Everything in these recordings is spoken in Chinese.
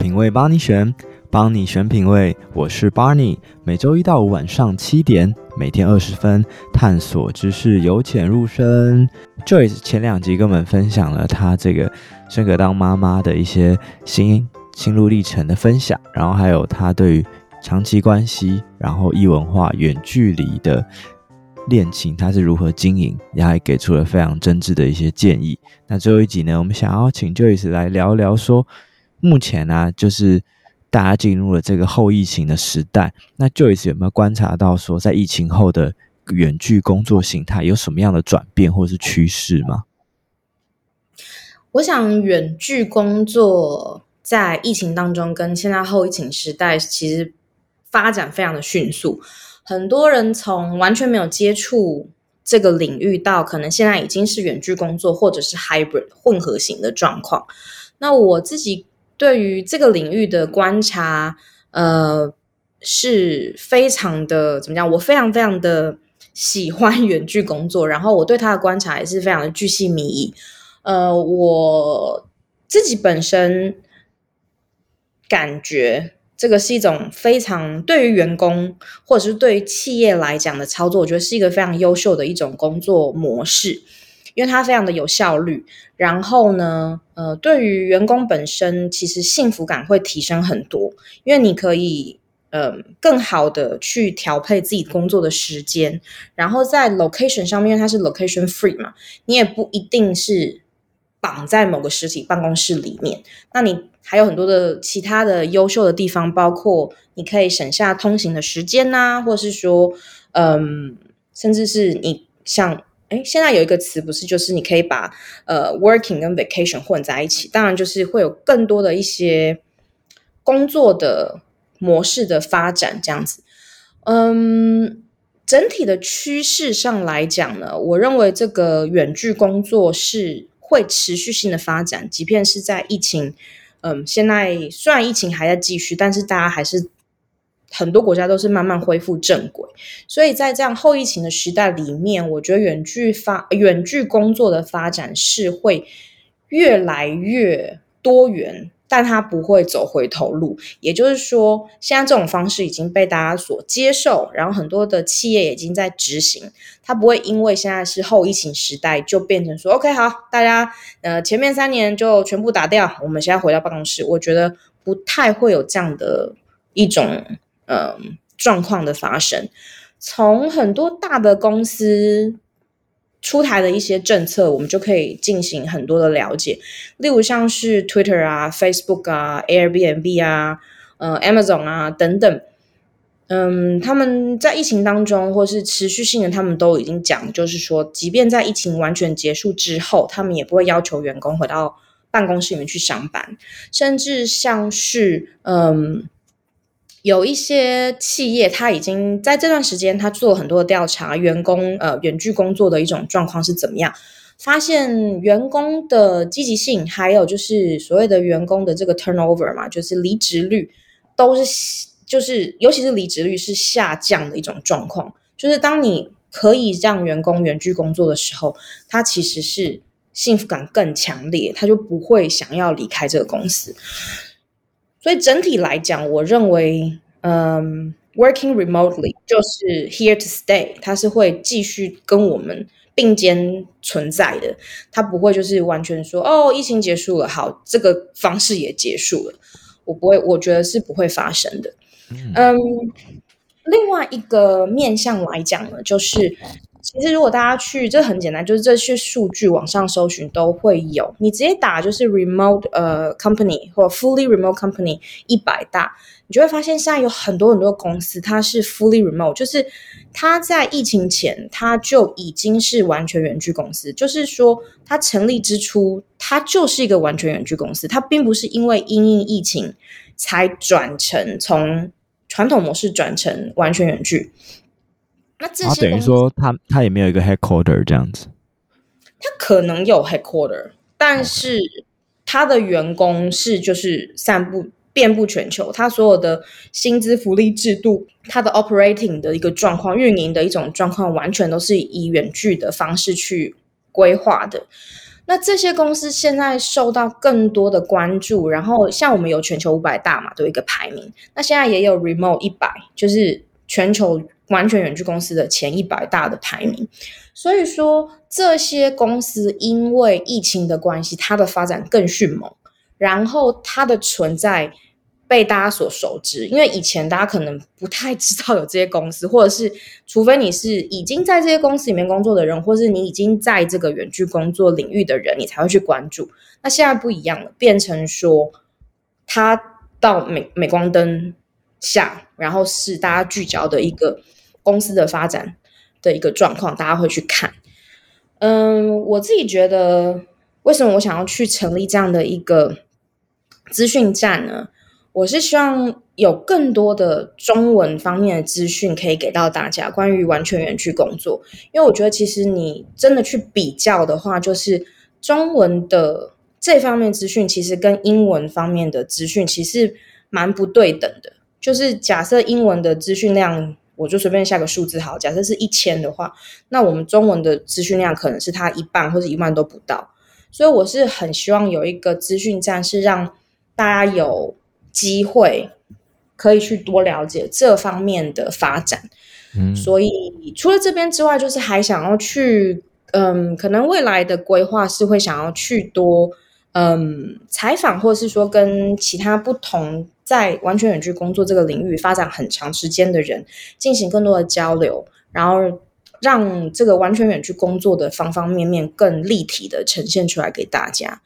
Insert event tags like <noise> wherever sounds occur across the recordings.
品味帮你选，帮你选品味。我是 Barney，每周一到五晚上七点，每天二十分，探索知识，由浅入深。Joyce 前两集跟我们分享了她这个升格当妈妈的一些心心路历程的分享，然后还有她对于长期关系，然后异文化、远距离的。恋情他是如何经营，也还给出了非常真挚的一些建议。那最后一集呢，我们想要请 Joyce 来聊聊说，目前呢、就是大家进入了这个后疫情的时代。那 Joyce 有没有观察到说，在疫情后的远距工作形态有什么样的转变或是趋势吗？我想远距工作在疫情当中跟现在后疫情时代其实发展非常的迅速。很多人从完全没有接触这个领域到可能现在已经是远距工作或者是 hybrid 混合型的状况。那我自己对于这个领域的观察，呃，是非常的怎么讲？我非常非常的喜欢 <laughs> 远距工作，然后我对他的观察也是非常的巨细靡遗。呃，我自己本身感觉。这个是一种非常对于员工或者是对于企业来讲的操作，我觉得是一个非常优秀的一种工作模式，因为它非常的有效率。然后呢，呃，对于员工本身，其实幸福感会提升很多，因为你可以呃更好的去调配自己工作的时间。然后在 location 上面，因为它是 location free 嘛，你也不一定是绑在某个实体办公室里面，那你。还有很多的其他的优秀的地方，包括你可以省下通行的时间呐、啊，或是说，嗯，甚至是你像，哎，现在有一个词不是，就是你可以把呃 working 跟 vacation 混在一起，当然就是会有更多的一些工作的模式的发展这样子。嗯，整体的趋势上来讲呢，我认为这个远距工作是会持续性的发展，即便是在疫情。嗯，现在虽然疫情还在继续，但是大家还是很多国家都是慢慢恢复正轨。所以在这样后疫情的时代里面，我觉得远距发远距工作的发展是会越来越多元。但它不会走回头路，也就是说，现在这种方式已经被大家所接受，然后很多的企业已经在执行。它不会因为现在是后疫情时代，就变成说，OK，好，大家呃前面三年就全部打掉，我们现在回到办公室。我觉得不太会有这样的一种呃状况的发生。从很多大的公司。出台的一些政策，我们就可以进行很多的了解。例如像是 Twitter 啊、Facebook 啊、Airbnb 啊、呃 Amazon 啊等等，嗯，他们在疫情当中或是持续性的，他们都已经讲，就是说，即便在疫情完全结束之后，他们也不会要求员工回到办公室里面去上班，甚至像是嗯。有一些企业，他已经在这段时间，他做很多的调查，员工呃远距工作的一种状况是怎么样？发现员工的积极性，还有就是所谓的员工的这个 turnover 嘛，就是离职率，都是就是尤其是离职率是下降的一种状况。就是当你可以让员工远距工作的时候，他其实是幸福感更强烈，他就不会想要离开这个公司。所以整体来讲，我认为，嗯，working remotely 就是 here to stay，它是会继续跟我们并肩存在的，它不会就是完全说，哦，疫情结束了，好，这个方式也结束了，我不会，我觉得是不会发生的。嗯，嗯，另外一个面向来讲呢，就是。其实，如果大家去，这很简单，就是这些数据网上搜寻都会有。你直接打就是 remote 呃 company 或 fully remote company 一百大，你就会发现现在有很多很多公司，它是 fully remote，就是它在疫情前它就已经是完全远距公司。就是说，它成立之初，它就是一个完全远距公司，它并不是因为因应疫情才转成从传统模式转成完全远距。那这些等于说他他也没有一个 headquarter 这样子，他可能有 headquarter，但是他的员工是就是散布遍布全球，他所有的薪资福利制度，他的 operating 的一个状况，运营的一种状况，完全都是以远距的方式去规划的。那这些公司现在受到更多的关注，然后像我们有全球五百大嘛，都有一个排名。那现在也有 Remote 一百，就是全球完全远距公司的前一百大的排名。所以说，这些公司因为疫情的关系，它的发展更迅猛，然后它的存在。被大家所熟知，因为以前大家可能不太知道有这些公司，或者是除非你是已经在这些公司里面工作的人，或是你已经在这个远距工作领域的人，你才会去关注。那现在不一样了，变成说，它到美美光灯下，然后是大家聚焦的一个公司的发展的一个状况，大家会去看。嗯，我自己觉得，为什么我想要去成立这样的一个资讯站呢？我是希望有更多的中文方面的资讯可以给到大家，关于完全远距工作。因为我觉得，其实你真的去比较的话，就是中文的这方面资讯，其实跟英文方面的资讯其实蛮不对等的。就是假设英文的资讯量，我就随便下个数字好，假设是一千的话，那我们中文的资讯量可能是它一半或者一万都不到。所以我是很希望有一个资讯站，是让大家有。机会可以去多了解这方面的发展，嗯，所以除了这边之外，就是还想要去，嗯，可能未来的规划是会想要去多，嗯，采访，或是说跟其他不同在完全远距工作这个领域发展很长时间的人进行更多的交流，然后让这个完全远距工作的方方面面更立体的呈现出来给大家。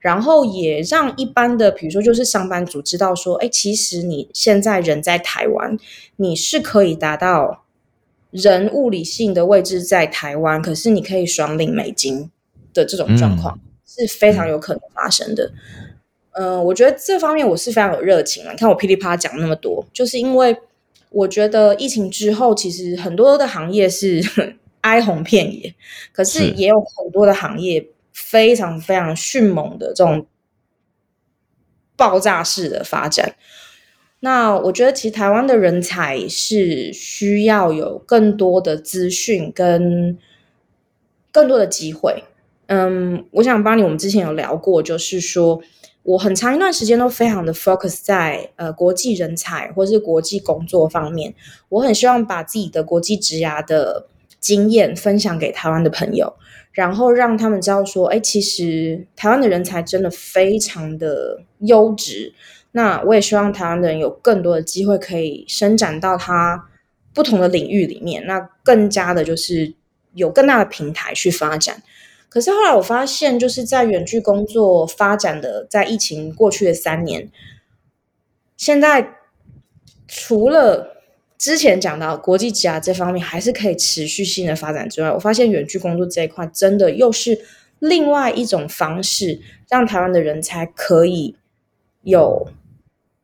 然后也让一般的，比如说就是上班族知道说，哎，其实你现在人在台湾，你是可以达到人物理性的位置在台湾，可是你可以双领美金的这种状况是非常有可能发生的。嗯、呃，我觉得这方面我是非常有热情了。你看我噼里啪啦讲那么多，就是因为我觉得疫情之后，其实很多的行业是 <laughs> 哀鸿遍野，可是也有很多的行业。非常非常迅猛的这种爆炸式的发展，那我觉得其实台湾的人才是需要有更多的资讯跟更多的机会。嗯，我想帮你，我们之前有聊过，就是说我很长一段时间都非常的 focus 在呃国际人才或是国际工作方面，我很希望把自己的国际职涯的经验分享给台湾的朋友。然后让他们知道说，哎，其实台湾的人才真的非常的优质。那我也希望台湾的人有更多的机会可以伸展到他不同的领域里面，那更加的就是有更大的平台去发展。可是后来我发现，就是在远距工作发展的，在疫情过去的三年，现在除了之前讲到国际职涯这方面还是可以持续性的发展之外，我发现远距工作这一块真的又是另外一种方式，让台湾的人才可以有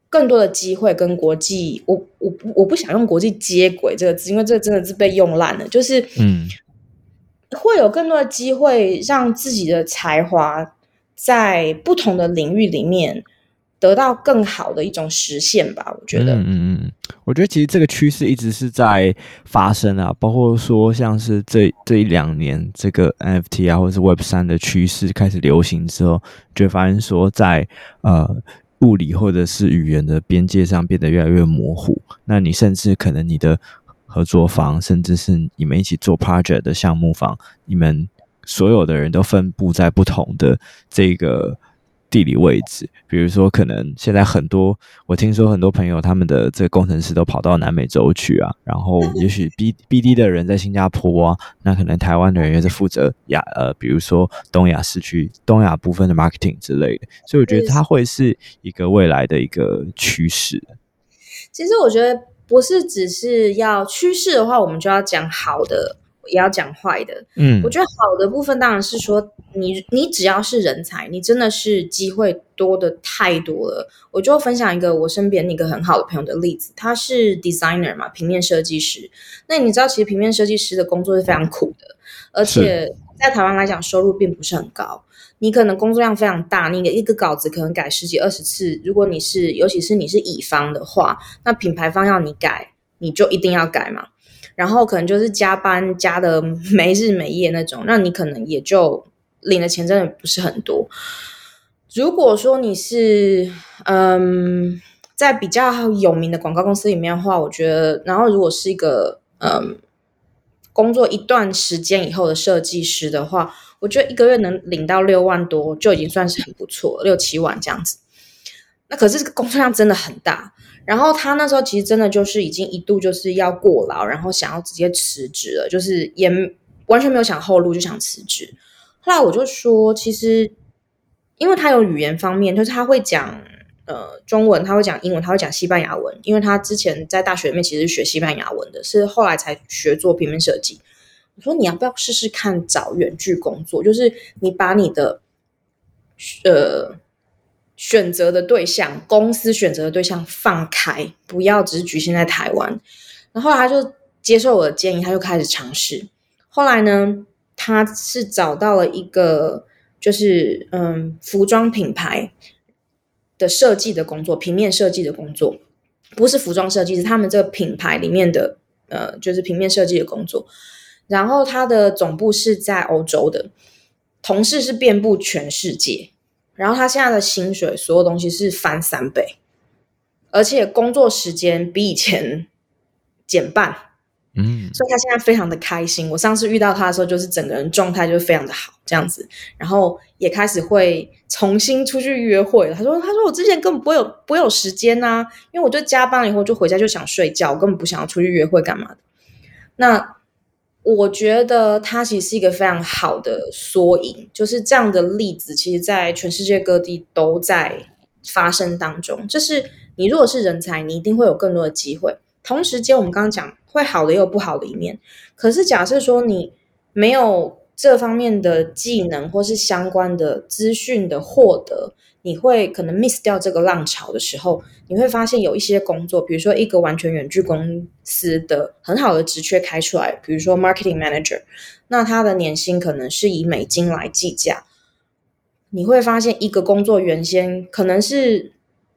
更多的机会跟国际。我我我不想用国际接轨这个字，因为这个真的是被用烂了。就是嗯，会有更多的机会让自己的才华在不同的领域里面。得到更好的一种实现吧，我觉得。嗯嗯嗯，我觉得其实这个趋势一直是在发生啊，包括说像是这这一两年这个 NFT 啊，或者是 Web 三的趋势开始流行之后，就发现说在呃物理或者是语言的边界上变得越来越模糊。那你甚至可能你的合作方，甚至是你们一起做 project 的项目方，你们所有的人都分布在不同的这个。地理位置，比如说，可能现在很多，我听说很多朋友他们的这个工程师都跑到南美洲去啊，然后也许 B <laughs> B D 的人在新加坡啊，那可能台湾的人也是负责亚呃，比如说东亚市区、东亚部分的 marketing 之类的，所以我觉得它会是一个未来的一个趋势。其实我觉得不是只是要趋势的话，我们就要讲好的。也要讲坏的，嗯，我觉得好的部分当然是说你，你你只要是人才，你真的是机会多的太多了。我就分享一个我身边一个很好的朋友的例子，他是 designer 嘛，平面设计师。那你知道，其实平面设计师的工作是非常苦的，而且在台湾来讲，收入并不是很高。你可能工作量非常大，你一个稿子可能改十几二十次。如果你是，尤其是你是乙方的话，那品牌方要你改，你就一定要改嘛。然后可能就是加班加的没日没夜那种，那你可能也就领的钱真的不是很多。如果说你是嗯，在比较有名的广告公司里面的话，我觉得，然后如果是一个嗯，工作一段时间以后的设计师的话，我觉得一个月能领到六万多就已经算是很不错，六七万这样子。那可是这个工作量真的很大。然后他那时候其实真的就是已经一度就是要过劳，然后想要直接辞职了，就是也完全没有想后路就想辞职。后来我就说，其实因为他有语言方面，就是他会讲呃中文，他会讲英文，他会讲西班牙文。因为他之前在大学里面其实学西班牙文的，是后来才学做平面设计。我说你要不要试试看找远距工作？就是你把你的呃。选择的对象，公司选择的对象放开，不要只是局限在台湾。然后他就接受我的建议，他就开始尝试。后来呢，他是找到了一个就是嗯，服装品牌的设计的工作，平面设计的工作，不是服装设计，是他们这个品牌里面的呃，就是平面设计的工作。然后他的总部是在欧洲的，同事是遍布全世界。然后他现在的薪水，所有东西是翻三倍，而且工作时间比以前减半，嗯，所以他现在非常的开心。我上次遇到他的时候，就是整个人状态就非常的好，这样子，然后也开始会重新出去约会了。他说：“他说我之前根本不会有不会有时间呐，因为我就加班了以后就回家就想睡觉，根本不想要出去约会干嘛的。”那。我觉得他其实是一个非常好的缩影，就是这样的例子，其实，在全世界各地都在发生当中。就是你如果是人才，你一定会有更多的机会。同时间，我们刚刚讲会好的也有不好的一面。可是，假设说你没有这方面的技能，或是相关的资讯的获得。你会可能 miss 掉这个浪潮的时候，你会发现有一些工作，比如说一个完全远距公司的很好的职缺开出来，比如说 marketing manager，那他的年薪可能是以美金来计价。你会发现一个工作原先可能是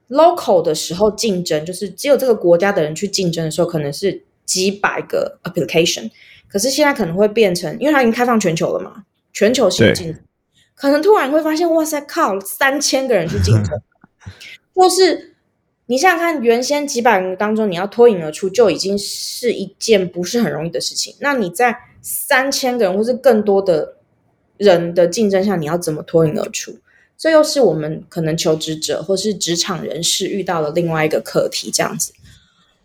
local 的时候竞争，就是只有这个国家的人去竞争的时候，可能是几百个 application，可是现在可能会变成，因为它已经开放全球了嘛，全球性竞争。可能突然会发现，哇塞，靠，三千个人去竞争，<laughs> 或是你想想看，原先几百人当中，你要脱颖而出，就已经是一件不是很容易的事情。那你在三千个人或是更多的人的竞争下，你要怎么脱颖而出？这又是我们可能求职者或是职场人士遇到的另外一个课题，这样子。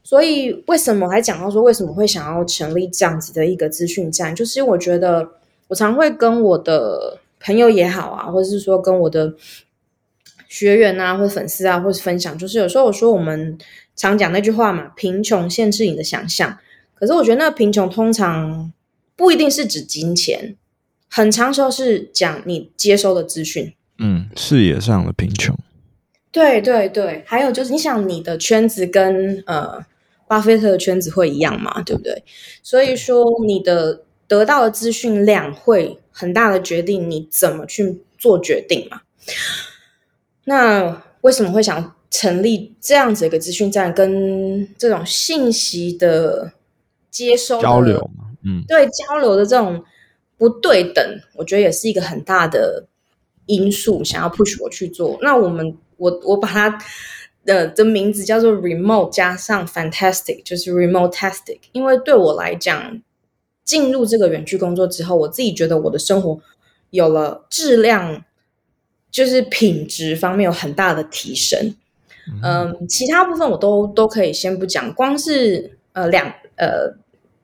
所以，为什么我还讲到说，为什么会想要成立这样子的一个资讯站？就是因为我觉得，我常会跟我的。朋友也好啊，或者是说跟我的学员啊，或者粉丝啊，或者分享，就是有时候我说我们常讲那句话嘛，贫穷限制你的想象。可是我觉得那个贫穷通常不一定是指金钱，很常时候是讲你接收的资讯，嗯，视野上的贫穷。对对对，还有就是你想你的圈子跟呃巴菲特的圈子会一样嘛，对不对？所以说你的得到的资讯量会。很大的决定，你怎么去做决定嘛？那为什么会想成立这样子一个资讯站，跟这种信息的接收交流嘛？嗯，对，交流的这种不对等，我觉得也是一个很大的因素，想要 push 我去做。那我们，我我把它的的名字叫做 remote 加上 fantastic，就是 remote-tastic，因为对我来讲。进入这个远距工作之后，我自己觉得我的生活有了质量，就是品质方面有很大的提升。嗯，嗯，其他部分我都都可以先不讲，光是呃两呃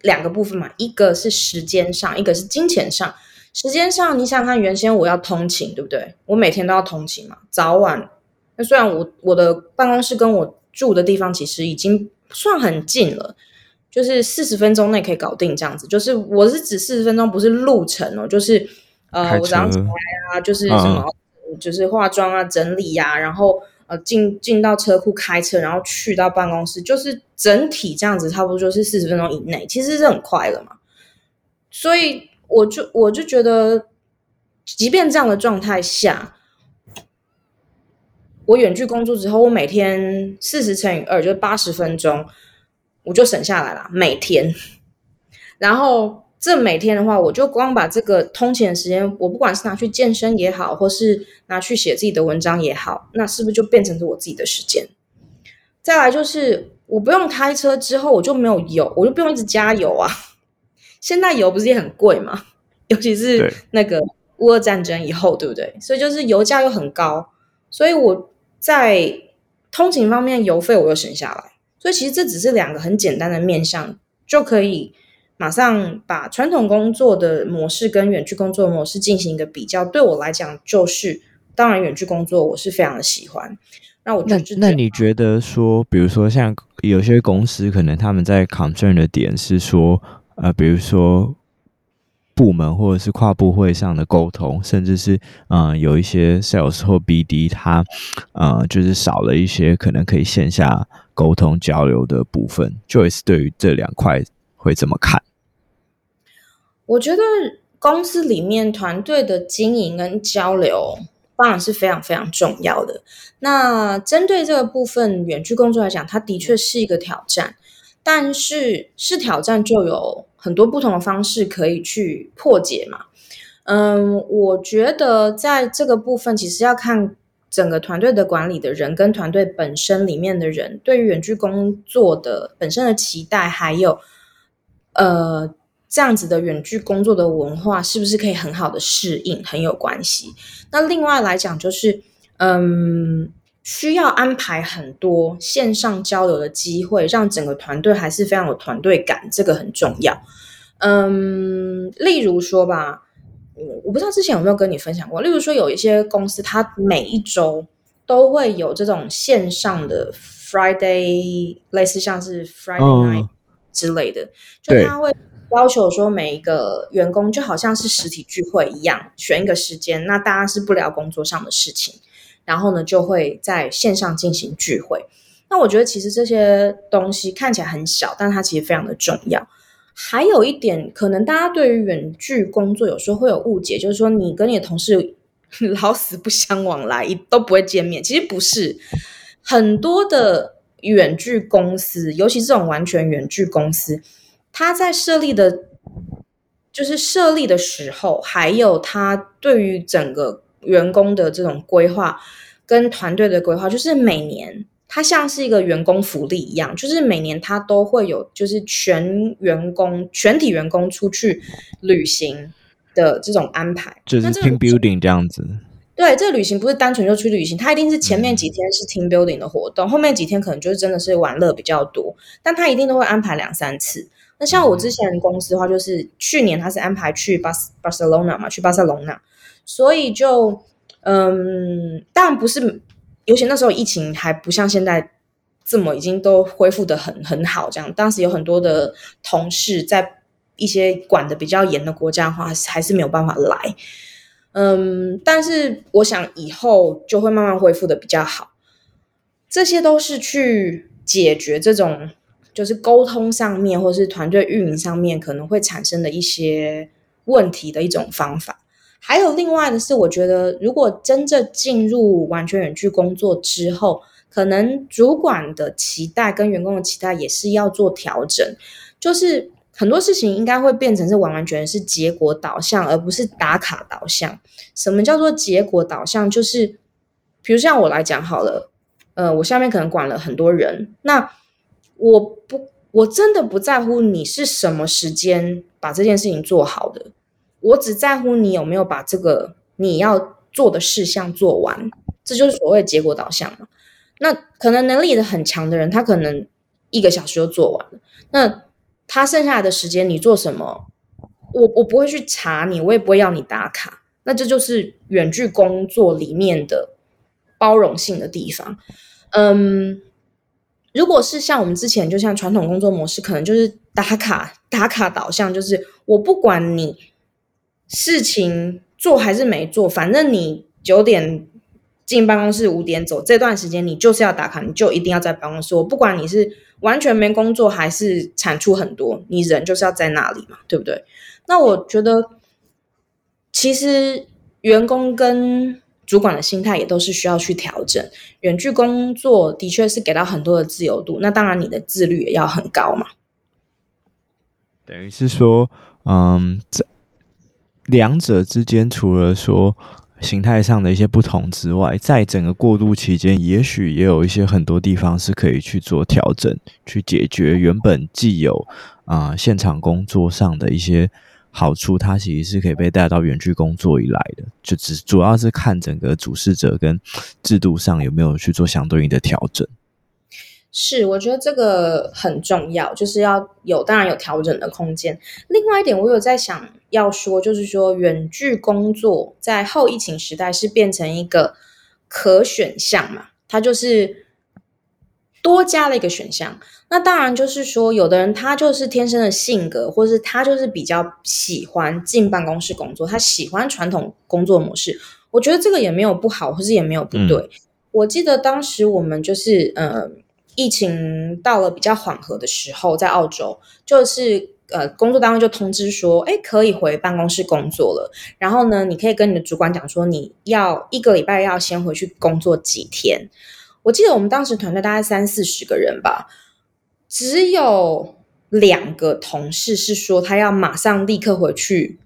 两个部分嘛，一个是时间上，一个是金钱上。时间上，你想想看，原先我要通勤，对不对？我每天都要通勤嘛，早晚。那虽然我我的办公室跟我住的地方其实已经算很近了。就是四十分钟内可以搞定这样子，就是我是指四十分钟，不是路程哦，就是呃，我早上起来啊，就是什么，嗯、就是化妆啊、整理呀、啊，然后呃进进到车库开车，然后去到办公室，就是整体这样子，差不多就是四十分钟以内，其实是很快了嘛。所以我就我就觉得，即便这样的状态下，我远距工作之后，我每天四十乘以二就是八十分钟。我就省下来了，每天。<laughs> 然后这每天的话，我就光把这个通勤的时间，我不管是拿去健身也好，或是拿去写自己的文章也好，那是不是就变成是我自己的时间？再来就是我不用开车之后，我就没有油，我就不用一直加油啊。现在油不是也很贵吗？<laughs> 尤其是那个乌俄战争以后，对不对？所以就是油价又很高，所以我在通勤方面油费我又省下来。所以其实这只是两个很简单的面向，就可以。马上把传统工作的模式跟远距工作的模式进行一个比较，对我来讲就是，当然远距工作我是非常的喜欢。那我就那那你觉得说，比如说像有些公司可能他们在 concern 的点是说，呃，比如说部门或者是跨部会上的沟通，甚至是嗯、有一些 sales 或 BD 他呃就是少了一些可能可以线下沟通交流的部分，Joyce 对于这两块会怎么看？我觉得公司里面团队的经营跟交流当然是非常非常重要的。那针对这个部分，远距工作来讲，它的确是一个挑战。但是是挑战，就有很多不同的方式可以去破解嘛。嗯，我觉得在这个部分，其实要看整个团队的管理的人跟团队本身里面的人对于远距工作的本身的期待，还有呃。这样子的远距工作的文化是不是可以很好的适应，很有关系。那另外来讲，就是嗯，需要安排很多线上交流的机会，让整个团队还是非常有团队感，这个很重要。嗯，例如说吧，我不知道之前有没有跟你分享过，例如说有一些公司，它每一周都会有这种线上的 Friday，类似像是 Friday night 之类的，就他会。要求说每一个员工就好像是实体聚会一样，选一个时间，那大家是不聊工作上的事情，然后呢就会在线上进行聚会。那我觉得其实这些东西看起来很小，但它其实非常的重要。还有一点，可能大家对于远距工作有时候会有误解，就是说你跟你的同事 <laughs> 老死不相往来，都不会见面。其实不是，很多的远距公司，尤其这种完全远距公司。它在设立的，就是设立的时候，还有它对于整个员工的这种规划跟团队的规划，就是每年它像是一个员工福利一样，就是每年它都会有，就是全员工、全体员工出去旅行的这种安排，就是 team building 这样子。对，这个旅行不是单纯就出去旅行，它一定是前面几天是 team building 的活动，嗯、后面几天可能就是真的是玩乐比较多，但他一定都会安排两三次。那像我之前公司的话，就是去年他是安排去巴斯巴塞罗那嘛，去巴塞隆纳，所以就嗯，当然不是，尤其那时候疫情还不像现在这么已经都恢复的很很好，这样当时有很多的同事在一些管的比较严的国家的话，还是没有办法来，嗯，但是我想以后就会慢慢恢复的比较好，这些都是去解决这种。就是沟通上面，或是团队运营上面可能会产生的一些问题的一种方法。还有另外的是，我觉得如果真正进入完全远距工作之后，可能主管的期待跟员工的期待也是要做调整。就是很多事情应该会变成是完完全全是结果导向，而不是打卡导向。什么叫做结果导向？就是比如像我来讲好了，呃，我下面可能管了很多人，那。我不，我真的不在乎你是什么时间把这件事情做好的，我只在乎你有没有把这个你要做的事项做完，这就是所谓结果导向嘛。那可能能力的很强的人，他可能一个小时就做完了，那他剩下来的时间你做什么？我我不会去查你，我也不会要你打卡。那这就是远距工作里面的包容性的地方，嗯。如果是像我们之前，就像传统工作模式，可能就是打卡打卡导向，就是我不管你事情做还是没做，反正你九点进办公室，五点走，这段时间你就是要打卡，你就一定要在办公室。我不管你是完全没工作，还是产出很多，你人就是要在那里嘛，对不对？那我觉得，其实员工跟主管的心态也都是需要去调整。远距工作的确是给到很多的自由度，那当然你的自律也要很高嘛。等于是说，嗯，两者之间除了说形态上的一些不同之外，在整个过渡期间，也许也有一些很多地方是可以去做调整，去解决原本既有啊、现场工作上的一些好处，它其实是可以被带到远距工作以来的。就只主要是看整个主事者跟制度上有没有去做相对应的调整。是，我觉得这个很重要，就是要有当然有调整的空间。另外一点，我有在想要说，就是说远距工作在后疫情时代是变成一个可选项嘛，它就是多加了一个选项。那当然就是说，有的人他就是天生的性格，或是他就是比较喜欢进办公室工作，他喜欢传统工作模式。我觉得这个也没有不好，或是也没有不对。嗯、我记得当时我们就是呃。疫情到了比较缓和的时候，在澳洲就是呃，工作单位就通知说，哎，可以回办公室工作了。然后呢，你可以跟你的主管讲说，你要一个礼拜要先回去工作几天。我记得我们当时团队大概三四十个人吧，只有两个同事是说他要马上立刻回去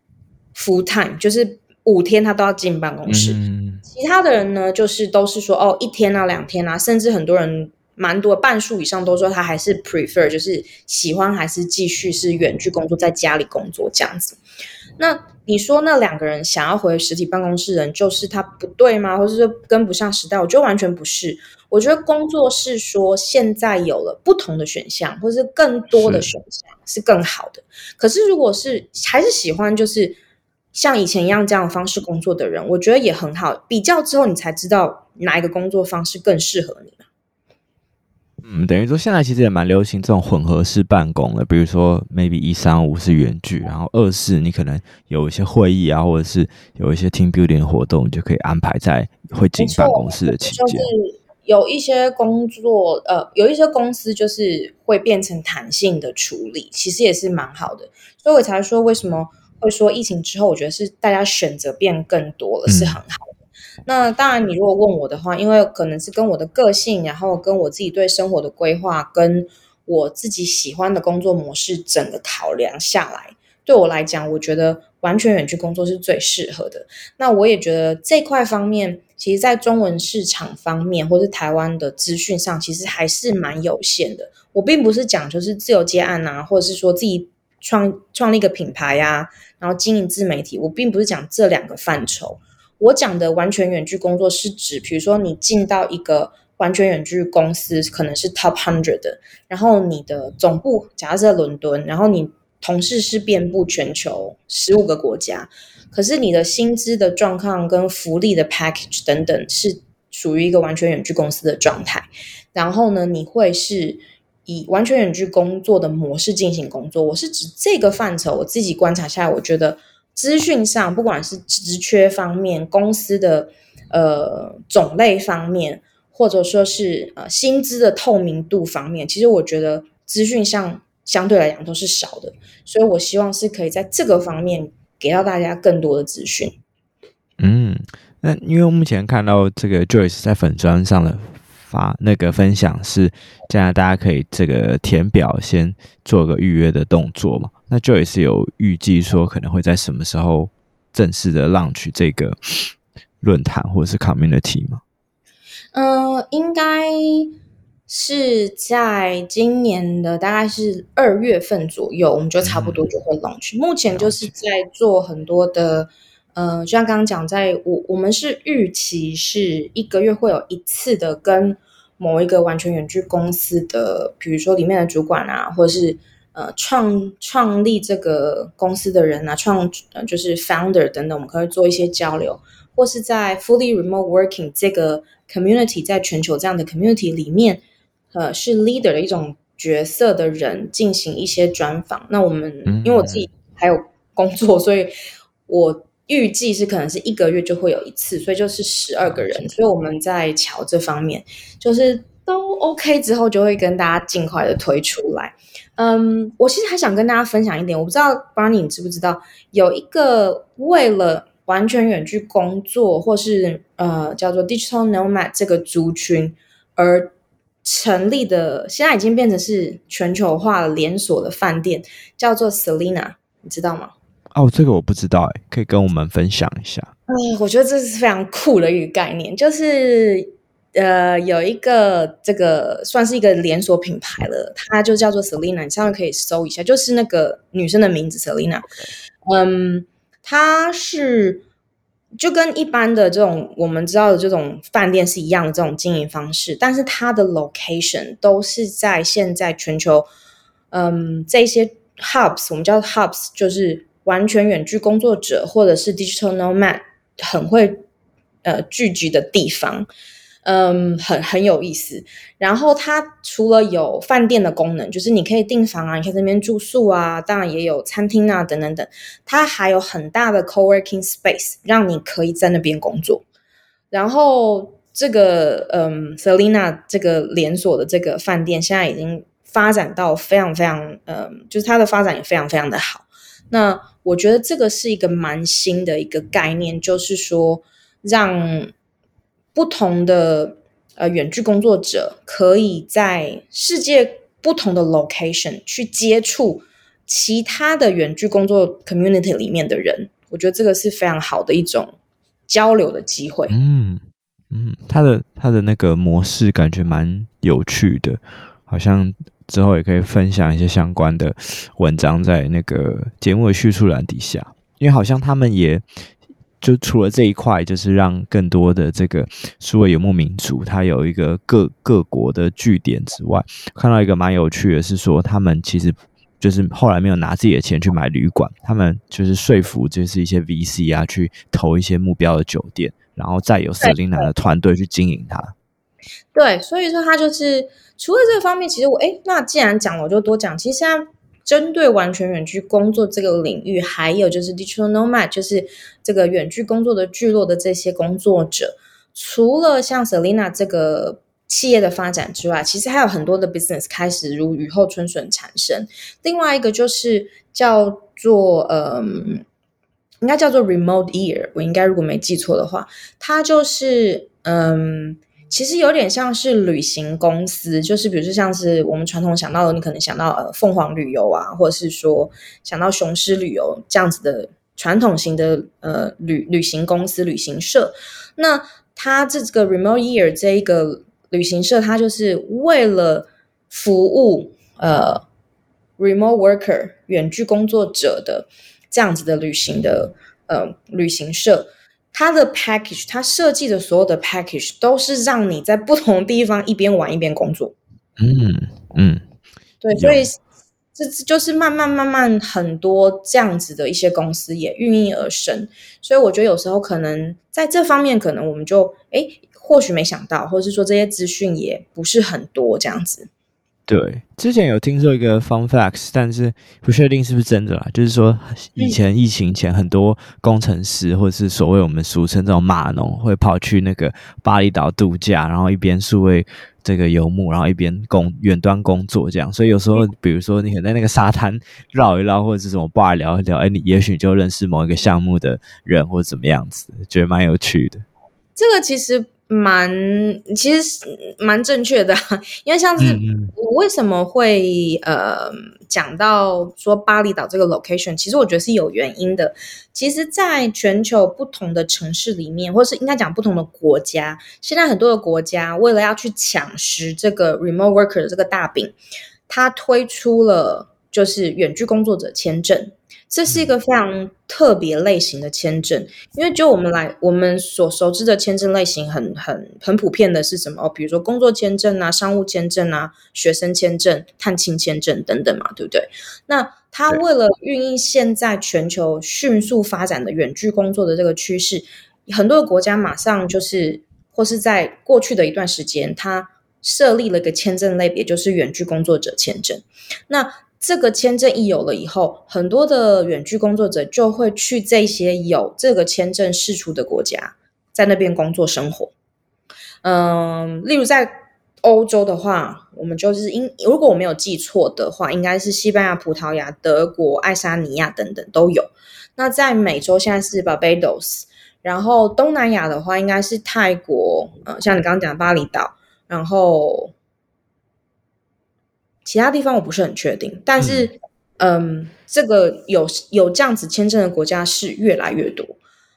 full time，就是五天他都要进办公室。嗯。其他的人呢，就是都是说哦，一天啊，两天啊，甚至很多人。蛮多半数以上都说他还是 prefer，就是喜欢还是继续是远距工作，在家里工作这样子。那你说那两个人想要回实体办公室人，就是他不对吗？或者说跟不上时代？我觉得完全不是。我觉得工作是说现在有了不同的选项，或者是更多的选项是更好的。可是如果是还是喜欢就是像以前一样这样的方式工作的人，我觉得也很好。比较之后你才知道哪一个工作方式更适合你。嗯，等于说现在其实也蛮流行这种混合式办公的，比如说 maybe 一三五是远距，然后二四你可能有一些会议啊，或者是有一些 team building 的活动，你就可以安排在会进办公室的期间。就是有一些工作，呃，有一些公司就是会变成弹性的处理，其实也是蛮好的。所以我才说为什么会说疫情之后，我觉得是大家选择变更多了，是很好那当然，你如果问我的话，因为可能是跟我的个性，然后跟我自己对生活的规划，跟我自己喜欢的工作模式整个考量下来，对我来讲，我觉得完全远距工作是最适合的。那我也觉得这块方面，其实在中文市场方面，或是台湾的资讯上，其实还是蛮有限的。我并不是讲就是自由接案啊，或者是说自己创创立一个品牌呀、啊，然后经营自媒体，我并不是讲这两个范畴。我讲的完全远距工作是指，比如说你进到一个完全远距公司，可能是 Top Hundred 的，然后你的总部假设在伦敦，然后你同事是遍布全球十五个国家，可是你的薪资的状况跟福利的 package 等等是属于一个完全远距公司的状态。然后呢，你会是以完全远距工作的模式进行工作。我是指这个范畴，我自己观察下来，我觉得。资讯上，不管是职缺方面、公司的呃种类方面，或者说是呃薪资的透明度方面，其实我觉得资讯上相对来讲都是少的，所以我希望是可以在这个方面给到大家更多的资讯。嗯，那因为目前看到这个 Joyce 在粉砖上的发那个分享是，这样大家可以这个填表先做个预约的动作嘛。那 Joyce 有预计说可能会在什么时候正式的 launch 这个论坛或者是 community 吗？嗯、呃，应该是在今年的大概是二月份左右，我们就差不多就会 launch。嗯、目前就是在做很多的，呃，就像刚刚讲，在我我们是预期是一个月会有一次的跟某一个完全远距公司的，比如说里面的主管啊，或者是。呃，创创立这个公司的人啊，创呃就是 founder 等等，我们可以做一些交流，或是在 fully remote working 这个 community，在全球这样的 community 里面，呃，是 leader 的一种角色的人进行一些专访。那我们因为我自己还有工作，所以我预计是可能是一个月就会有一次，所以就是十二个人，所以我们在瞧这方面，就是都 OK 之后，就会跟大家尽快的推出来。嗯，我其实还想跟大家分享一点，我不知道 Barney 你知不知道，有一个为了完全远距工作，或是呃叫做 Digital Nomad 这个族群而成立的，现在已经变成是全球化的连锁的饭店，叫做 Selina。你知道吗？哦，这个我不知道，哎，可以跟我们分享一下。嗯，我觉得这是非常酷的一个概念，就是呃，有一个这个算是一个连锁品牌了，它就叫做 Selina，你上面可以搜一下，就是那个女生的名字 Selina。嗯，它是就跟一般的这种我们知道的这种饭店是一样的这种经营方式，但是它的 location 都是在现在全球，嗯，这些 hubs 我们叫 hubs 就是。完全远距工作者或者是 digital nomad 很会呃聚集的地方，嗯，很很有意思。然后它除了有饭店的功能，就是你可以订房啊，你可以在那边住宿啊，当然也有餐厅啊等等等。它还有很大的 co-working space，让你可以在那边工作。然后这个嗯，Selina 这个连锁的这个饭店现在已经发展到非常非常嗯，就是它的发展也非常非常的好。那我觉得这个是一个蛮新的一个概念，就是说让不同的呃远距工作者可以在世界不同的 location 去接触其他的远距工作 community 里面的人，我觉得这个是非常好的一种交流的机会。嗯嗯，他的他的那个模式感觉蛮有趣的，好像。之后也可以分享一些相关的文章在那个节目的叙述栏底下，因为好像他们也就除了这一块，就是让更多的这个数位游牧民族，它有一个各各国的据点之外，看到一个蛮有趣的是说，他们其实就是后来没有拿自己的钱去买旅馆，他们就是说服就是一些 VC 啊去投一些目标的酒店，然后再由 Selina 的团队去经营它。对，所以说他就是。除了这个方面，其实我诶，那既然讲了，我就多讲。其实现在针对完全远距工作这个领域，还有就是 digital nomad，就是这个远距工作的聚落的这些工作者，除了像 Selina 这个企业的发展之外，其实还有很多的 business 开始如雨后春笋产生。另外一个就是叫做嗯，应该叫做 remote ear，我应该如果没记错的话，它就是嗯。其实有点像是旅行公司，就是比如说像是我们传统想到的，你可能想到呃凤凰旅游啊，或者是说想到雄狮旅游这样子的传统型的呃旅旅行公司、旅行社。那它这个 Remote Year 这一个旅行社，它就是为了服务呃 Remote Worker 远距工作者的这样子的旅行的呃旅行社。它的 package，它设计的所有的 package 都是让你在不同地方一边玩一边工作。嗯嗯，对，所以这就是慢慢慢慢很多这样子的一些公司也孕育而生。所以我觉得有时候可能在这方面，可能我们就诶或许没想到，或者是说这些资讯也不是很多这样子。对，之前有听说一个 fun facts，但是不确定是不是真的啦。就是说，以前疫情前，很多工程师或者是所谓我们俗称这种码农，会跑去那个巴厘岛度假，然后一边数位这个游牧，然后一边工远端工作这样。所以有时候，比如说你可能在那个沙滩绕一绕，或者是什么 bar 聊一聊，哎，你也许就认识某一个项目的人，或者怎么样子，觉得蛮有趣的。这个其实。蛮，其实蛮正确的，因为像是我为什么会呃讲到说巴厘岛这个 location，其实我觉得是有原因的。其实，在全球不同的城市里面，或是应该讲不同的国家，现在很多的国家为了要去抢食这个 remote worker 的这个大饼，它推出了就是远距工作者签证。这是一个非常特别类型的签证，因为就我们来，我们所熟知的签证类型很很很普遍的是什么？哦，比如说工作签证啊、商务签证啊、学生签证、探亲签证等等嘛，对不对？那他为了运营现在全球迅速发展的远距工作的这个趋势，很多的国家马上就是，或是在过去的一段时间，他设立了一个签证类别，就是远距工作者签证。那这个签证一有了以后，很多的远距工作者就会去这些有这个签证释出的国家，在那边工作生活。嗯，例如在欧洲的话，我们就是应如果我没有记错的话，应该是西班牙、葡萄牙、德国、爱沙尼亚等等都有。那在美洲现在是 Barbados，然后东南亚的话应该是泰国，呃，像你刚刚讲的巴厘岛，然后。其他地方我不是很确定，但是嗯，这个有有这样子签证的国家是越来越多，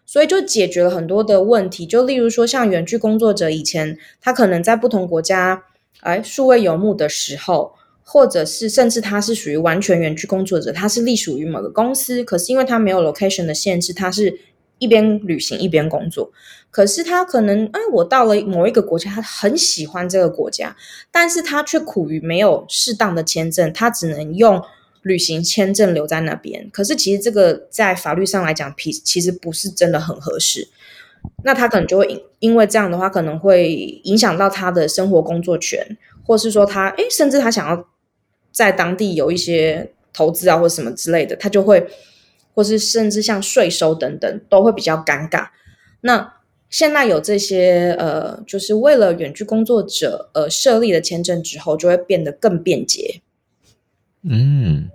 所以就解决了很多的问题。就例如说，像远距工作者以前他可能在不同国家哎数位游牧的时候，或者是甚至他是属于完全远距工作者，他是隶属于某个公司，可是因为他没有 location 的限制，他是一边旅行一边工作。可是他可能哎，我到了某一个国家，他很喜欢这个国家，但是他却苦于没有适当的签证，他只能用。旅行签证留在那边，可是其实这个在法律上来讲，其其实不是真的很合适。那他可能就会因因为这样的话，可能会影响到他的生活工作权，或是说他诶，甚至他想要在当地有一些投资啊，或什么之类的，他就会，或是甚至像税收等等，都会比较尴尬。那现在有这些呃，就是为了远距工作者而设立的签证之后，就会变得更便捷。嗯。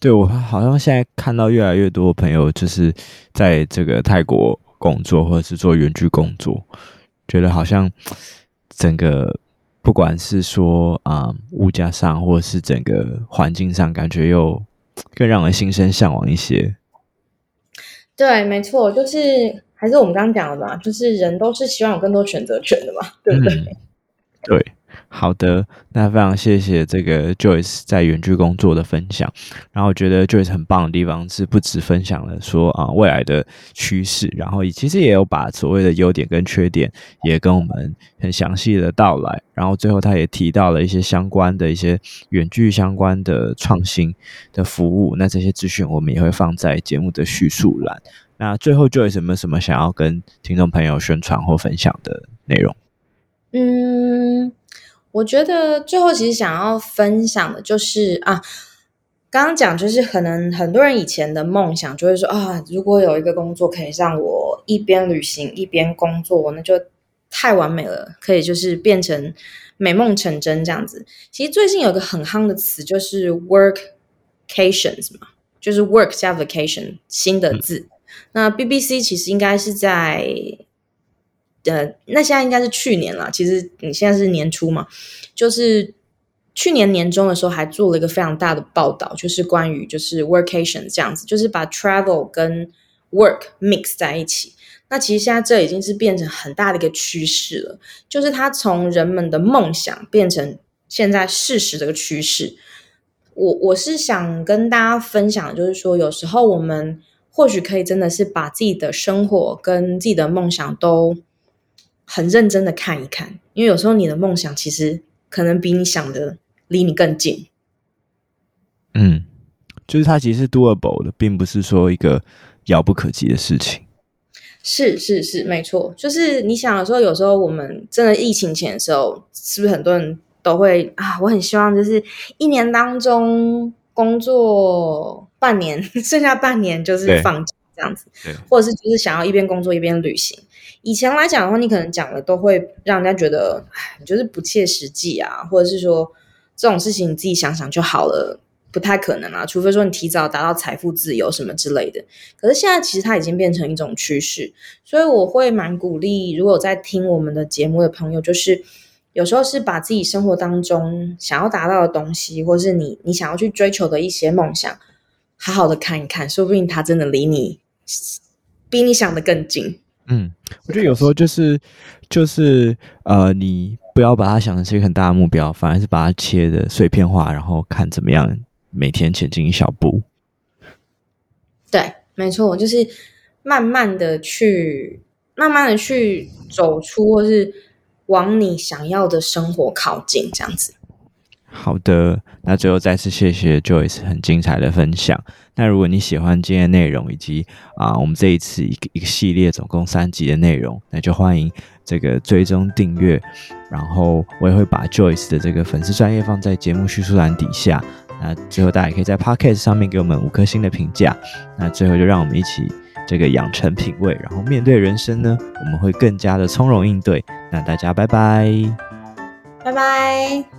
对，我好像现在看到越来越多的朋友，就是在这个泰国工作或者是做远距工作，觉得好像整个不管是说啊、物价上，或者是整个环境上，感觉又更让人心生向往一些。对，没错，就是还是我们刚刚讲的嘛，就是人都是希望有更多选择权的嘛，对不对？对。好的，那非常谢谢这个 Joyce 在远距工作的分享。然后我觉得 Joyce 很棒的地方是，不止分享了说啊未来的趋势，然后其实也有把所谓的优点跟缺点也跟我们很详细的道来。然后最后他也提到了一些相关的一些远距相关的创新的服务。那这些资讯我们也会放在节目的叙述栏。那最后 Joyce 有没有什么想要跟听众朋友宣传或分享的内容？嗯。我觉得最后其实想要分享的就是啊，刚刚讲就是可能很多人以前的梦想就会说啊，如果有一个工作可以让我一边旅行一边工作，那就太完美了，可以就是变成美梦成真这样子。其实最近有个很夯的词就是 workcations 嘛，就是 work 加 vacation 新的字。嗯、那 BBC 其实应该是在。呃，那现在应该是去年了。其实你现在是年初嘛，就是去年年中的时候还做了一个非常大的报道，就是关于就是 workation 这样子，就是把 travel 跟 work mix 在一起。那其实现在这已经是变成很大的一个趋势了，就是它从人们的梦想变成现在事实的一个趋势。我我是想跟大家分享，就是说有时候我们或许可以真的是把自己的生活跟自己的梦想都。很认真的看一看，因为有时候你的梦想其实可能比你想的离你更近。嗯，就是它其实是 doable 的，并不是说一个遥不可及的事情。是是是，没错。就是你想的时候，有时候我们真的疫情前的时候，是不是很多人都会啊？我很希望就是一年当中工作半年，<laughs> 剩下半年就是放假这样子，或者是就是想要一边工作一边旅行。以前来讲的话，你可能讲的都会让人家觉得，哎，就是不切实际啊，或者是说这种事情你自己想想就好了，不太可能啊，除非说你提早达到财富自由什么之类的。可是现在其实它已经变成一种趋势，所以我会蛮鼓励，如果在听我们的节目的朋友，就是有时候是把自己生活当中想要达到的东西，或是你你想要去追求的一些梦想，好好的看一看，说不定它真的离你比你想的更近。嗯，我觉得有时候就是就是呃，你不要把它想成是一个很大的目标，反而是把它切的碎片化，然后看怎么样每天前进一小步。对，没错，就是慢慢的去，慢慢的去走出，或是往你想要的生活靠近，这样子。好的，那最后再次谢谢 Joyce 很精彩的分享。那如果你喜欢今天的内容，以及啊、我们这一次一个一个系列总共三集的内容，那就欢迎这个追踪订阅。然后我也会把 Joyce 的这个粉丝专业放在节目叙述栏底下。那最后大家也可以在 Podcast 上面给我们五颗星的评价。那最后就让我们一起这个养成品味，然后面对人生呢，我们会更加的从容应对。那大家拜拜，拜拜。